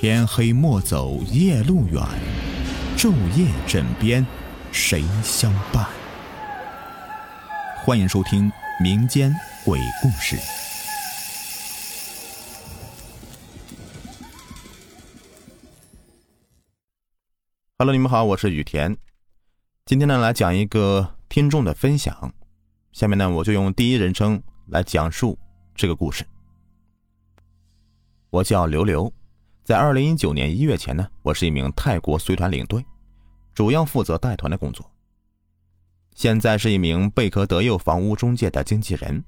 天黑莫走夜路远，昼夜枕边谁相伴？欢迎收听民间鬼故事。Hello，你们好，我是雨田。今天呢，来讲一个听众的分享。下面呢，我就用第一人称来讲述这个故事。我叫刘刘，在二零一九年一月前呢，我是一名泰国随团领队，主要负责带团的工作。现在是一名贝壳德佑房屋中介的经纪人。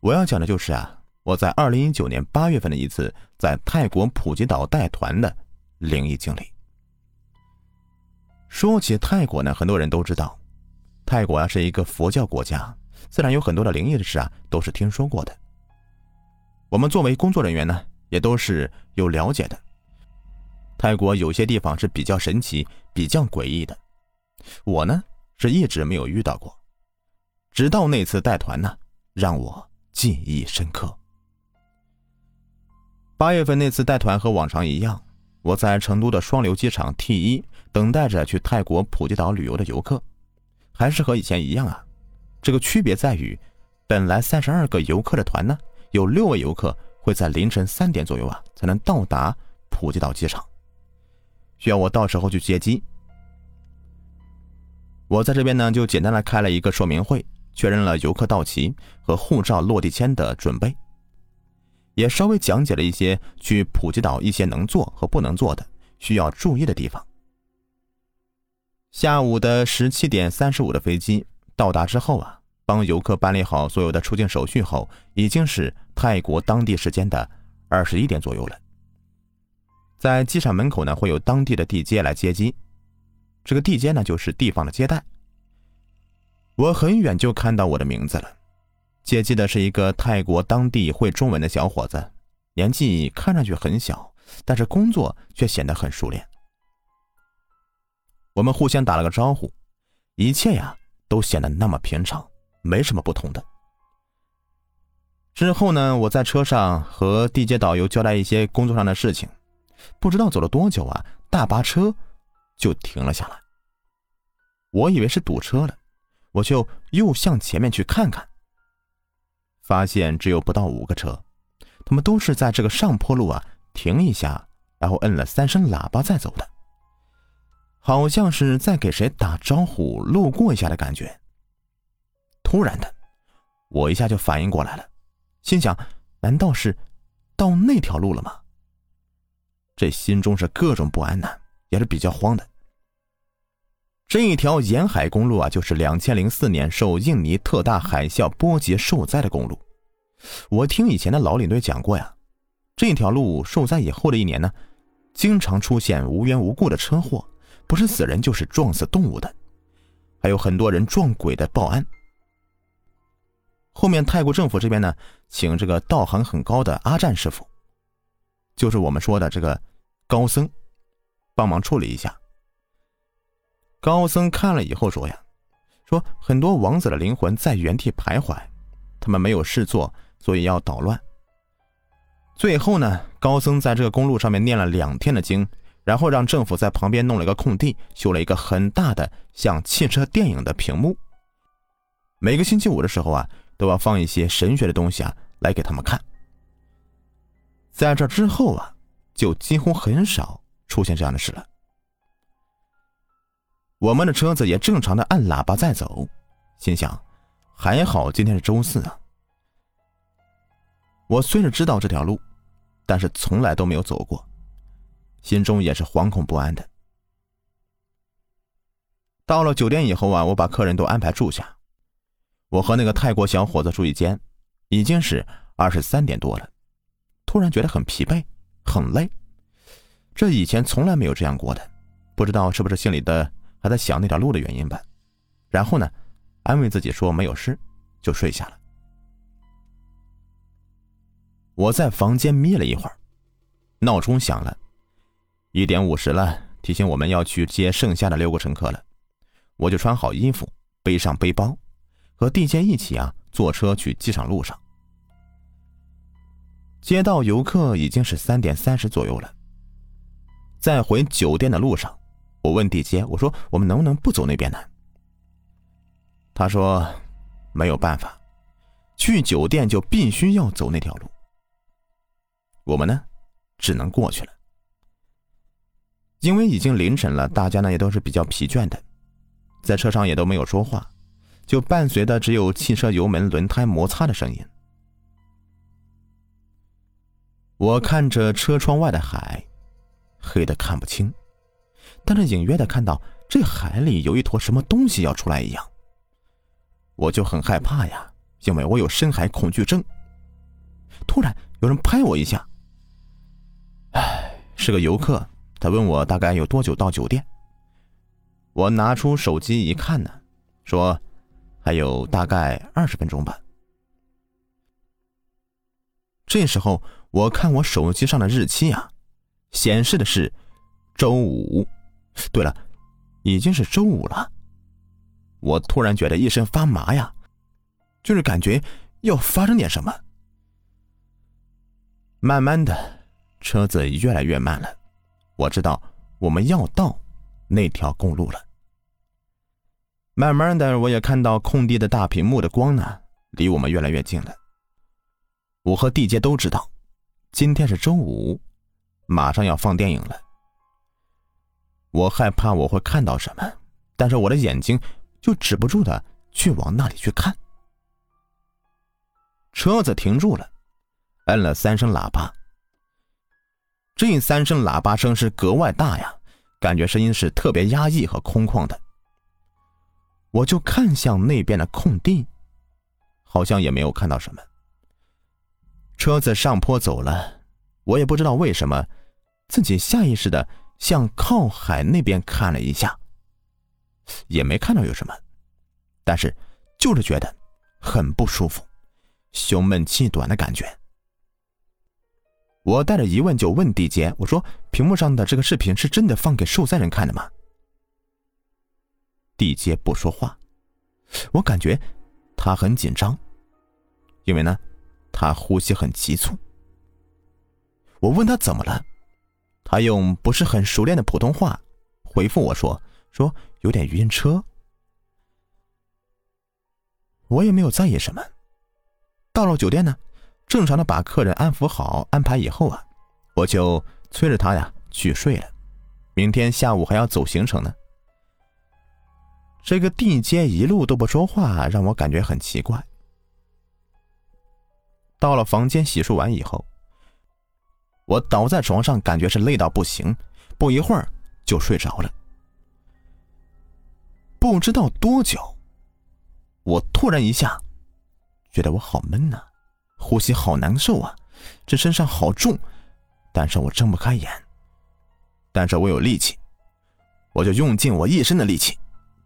我要讲的就是啊，我在二零一九年八月份的一次在泰国普吉岛带团的灵异经历。说起泰国呢，很多人都知道。泰国啊是一个佛教国家，自然有很多的灵异的事啊都是听说过的。我们作为工作人员呢，也都是有了解的。泰国有些地方是比较神奇、比较诡异的，我呢是一直没有遇到过，直到那次带团呢，让我记忆深刻。八月份那次带团和往常一样，我在成都的双流机场 T 一等待着去泰国普吉岛旅游的游客。还是和以前一样啊，这个区别在于，本来三十二个游客的团呢，有六位游客会在凌晨三点左右啊才能到达普吉岛机场，需要我到时候去接机。我在这边呢就简单的开了一个说明会，确认了游客到齐和护照落地签的准备，也稍微讲解了一些去普吉岛一些能做和不能做的需要注意的地方。下午的十七点三十五的飞机到达之后啊，帮游客办理好所有的出境手续后，已经是泰国当地时间的二十一点左右了。在机场门口呢，会有当地的地接来接机，这个地接呢就是地方的接待。我很远就看到我的名字了，接机的是一个泰国当地会中文的小伙子，年纪看上去很小，但是工作却显得很熟练。我们互相打了个招呼，一切呀都显得那么平常，没什么不同的。之后呢，我在车上和地接导游交代一些工作上的事情，不知道走了多久啊，大巴车就停了下来。我以为是堵车了，我就又向前面去看看，发现只有不到五个车，他们都是在这个上坡路啊停一下，然后摁了三声喇叭再走的。好像是在给谁打招呼、路过一下的感觉。突然的，我一下就反应过来了，心想：难道是到那条路了吗？这心中是各种不安呐，也是比较慌的。这一条沿海公路啊，就是两千零四年受印尼特大海啸波及受灾的公路。我听以前的老领队讲过呀，这条路受灾以后的一年呢，经常出现无缘无故的车祸。不是死人就是撞死动物的，还有很多人撞鬼的报案。后面泰国政府这边呢，请这个道行很高的阿战师傅，就是我们说的这个高僧，帮忙处理一下。高僧看了以后说呀，说很多王子的灵魂在原地徘徊，他们没有事做，所以要捣乱。最后呢，高僧在这个公路上面念了两天的经。然后让政府在旁边弄了一个空地，修了一个很大的像汽车电影的屏幕。每个星期五的时候啊，都要放一些神学的东西啊来给他们看。在这之后啊，就几乎很少出现这样的事了。我们的车子也正常的按喇叭在走，心想还好今天是周四啊。我虽然知道这条路，但是从来都没有走过。心中也是惶恐不安的。到了酒店以后啊，我把客人都安排住下，我和那个泰国小伙子住一间，已经是二十三点多了，突然觉得很疲惫，很累，这以前从来没有这样过的，不知道是不是心里的还在想那条路的原因吧。然后呢，安慰自己说没有事，就睡下了。我在房间眯了一会儿，闹钟响了。一点五十了，提醒我们要去接剩下的六个乘客了。我就穿好衣服，背上背包，和地接一起啊，坐车去机场路上。接到游客已经是三点三十左右了，在回酒店的路上，我问地接：“我说我们能不能不走那边呢？”他说：“没有办法，去酒店就必须要走那条路。”我们呢，只能过去了。因为已经凌晨了，大家呢也都是比较疲倦的，在车上也都没有说话，就伴随的只有汽车油门轮胎摩擦的声音。我看着车窗外的海，黑的看不清，但是隐约的看到这海里有一坨什么东西要出来一样。我就很害怕呀，因为我有深海恐惧症。突然有人拍我一下，唉，是个游客。他问我大概有多久到酒店？我拿出手机一看呢，说还有大概二十分钟吧。这时候我看我手机上的日期啊，显示的是周五。对了，已经是周五了。我突然觉得一身发麻呀，就是感觉要发生点什么。慢慢的，车子越来越慢了。我知道我们要到那条公路了。慢慢的，我也看到空地的大屏幕的光呢，离我们越来越近了。我和地杰都知道，今天是周五，马上要放电影了。我害怕我会看到什么，但是我的眼睛就止不住的去往那里去看。车子停住了，摁了三声喇叭。这三声喇叭声是格外大呀，感觉声音是特别压抑和空旷的。我就看向那边的空地，好像也没有看到什么。车子上坡走了，我也不知道为什么，自己下意识的向靠海那边看了一下，也没看到有什么，但是就是觉得很不舒服，胸闷气短的感觉。我带着疑问就问地杰：“我说，屏幕上的这个视频是真的放给受灾人看的吗？”地接不说话，我感觉他很紧张，因为呢，他呼吸很急促。我问他怎么了，他用不是很熟练的普通话回复我说：“说有点晕车。”我也没有在意什么。到了酒店呢。正常的把客人安抚好、安排以后啊，我就催着他呀去睡了。明天下午还要走行程呢。这个地接一路都不说话，让我感觉很奇怪。到了房间洗漱完以后，我倒在床上，感觉是累到不行，不一会儿就睡着了。不知道多久，我突然一下觉得我好闷呐。呼吸好难受啊，这身上好重，但是我睁不开眼。但是我有力气，我就用尽我一身的力气，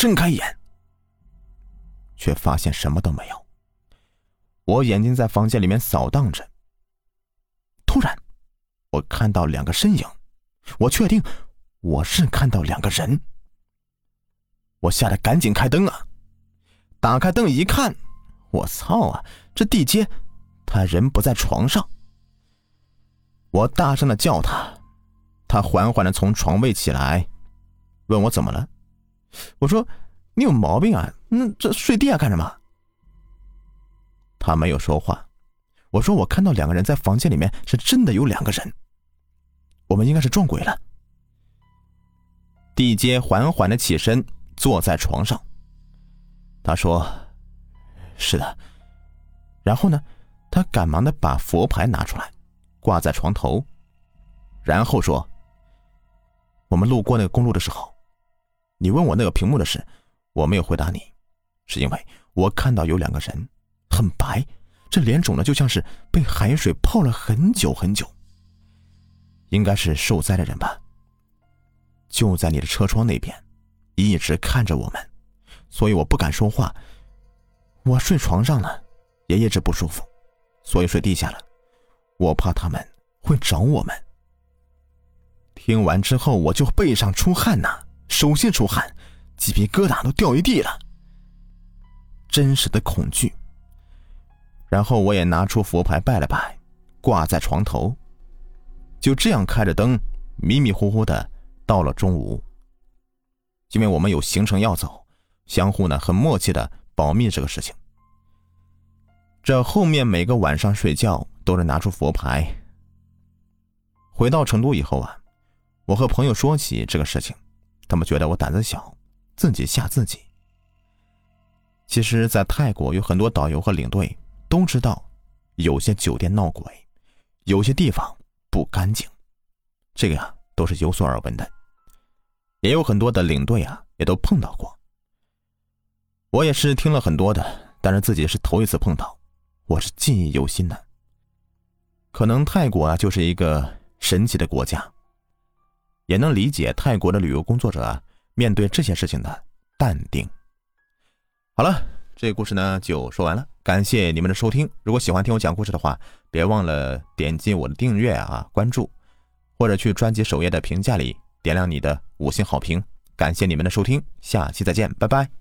睁开眼，却发现什么都没有。我眼睛在房间里面扫荡着，突然，我看到两个身影，我确定我是看到两个人。我吓得赶紧开灯啊！打开灯一看，我操啊，这地阶！他人不在床上，我大声的叫他，他缓缓的从床位起来，问我怎么了。我说：“你有毛病啊，那这睡地下干什么？”他没有说话。我说：“我看到两个人在房间里面，是真的有两个人，我们应该是撞鬼了。”地阶缓缓的起身，坐在床上。他说：“是的。”然后呢？他赶忙的把佛牌拿出来，挂在床头，然后说：“我们路过那个公路的时候，你问我那个屏幕的事，我没有回答你，是因为我看到有两个人，很白，这脸肿的就像是被海水泡了很久很久，应该是受灾的人吧。就在你的车窗那边，一直看着我们，所以我不敢说话。我睡床上了，也一直不舒服。”所以睡地下了，我怕他们会找我们。听完之后，我就背上出汗呐，手心出汗，鸡皮疙瘩都掉一地了。真实的恐惧。然后我也拿出佛牌拜了拜，挂在床头。就这样开着灯，迷迷糊糊的到了中午。因为我们有行程要走，相互呢很默契的保密这个事情。这后面每个晚上睡觉都是拿出佛牌。回到成都以后啊，我和朋友说起这个事情，他们觉得我胆子小，自己吓自己。其实，在泰国有很多导游和领队都知道，有些酒店闹鬼，有些地方不干净，这个呀都是有所耳闻的。也有很多的领队啊，也都碰到过。我也是听了很多的，但是自己是头一次碰到，我是记忆犹新的。可能泰国啊就是一个神奇的国家，也能理解泰国的旅游工作者啊面对这些事情的淡定。好了，这个故事呢就说完了，感谢你们的收听。如果喜欢听我讲故事的话，别忘了点击我的订阅啊、关注，或者去专辑首页的评价里。点亮你的五星好评，感谢你们的收听，下期再见，拜拜。